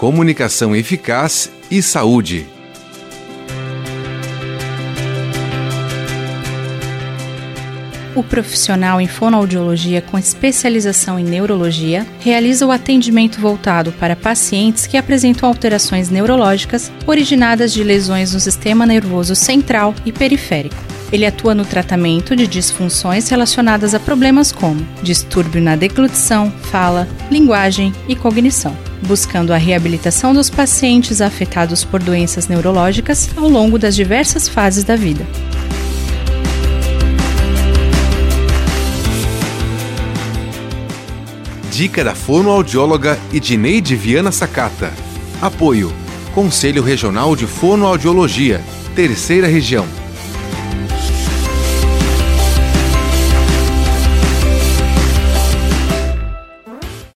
comunicação eficaz e saúde. O profissional em fonoaudiologia com especialização em neurologia realiza o atendimento voltado para pacientes que apresentam alterações neurológicas originadas de lesões no sistema nervoso central e periférico. Ele atua no tratamento de disfunções relacionadas a problemas como distúrbio na deglutição, fala, linguagem e cognição, buscando a reabilitação dos pacientes afetados por doenças neurológicas ao longo das diversas fases da vida. Dica da fonoaudióloga Edneide Viana Sakata. Apoio: Conselho Regional de Fonoaudiologia, Terceira Região.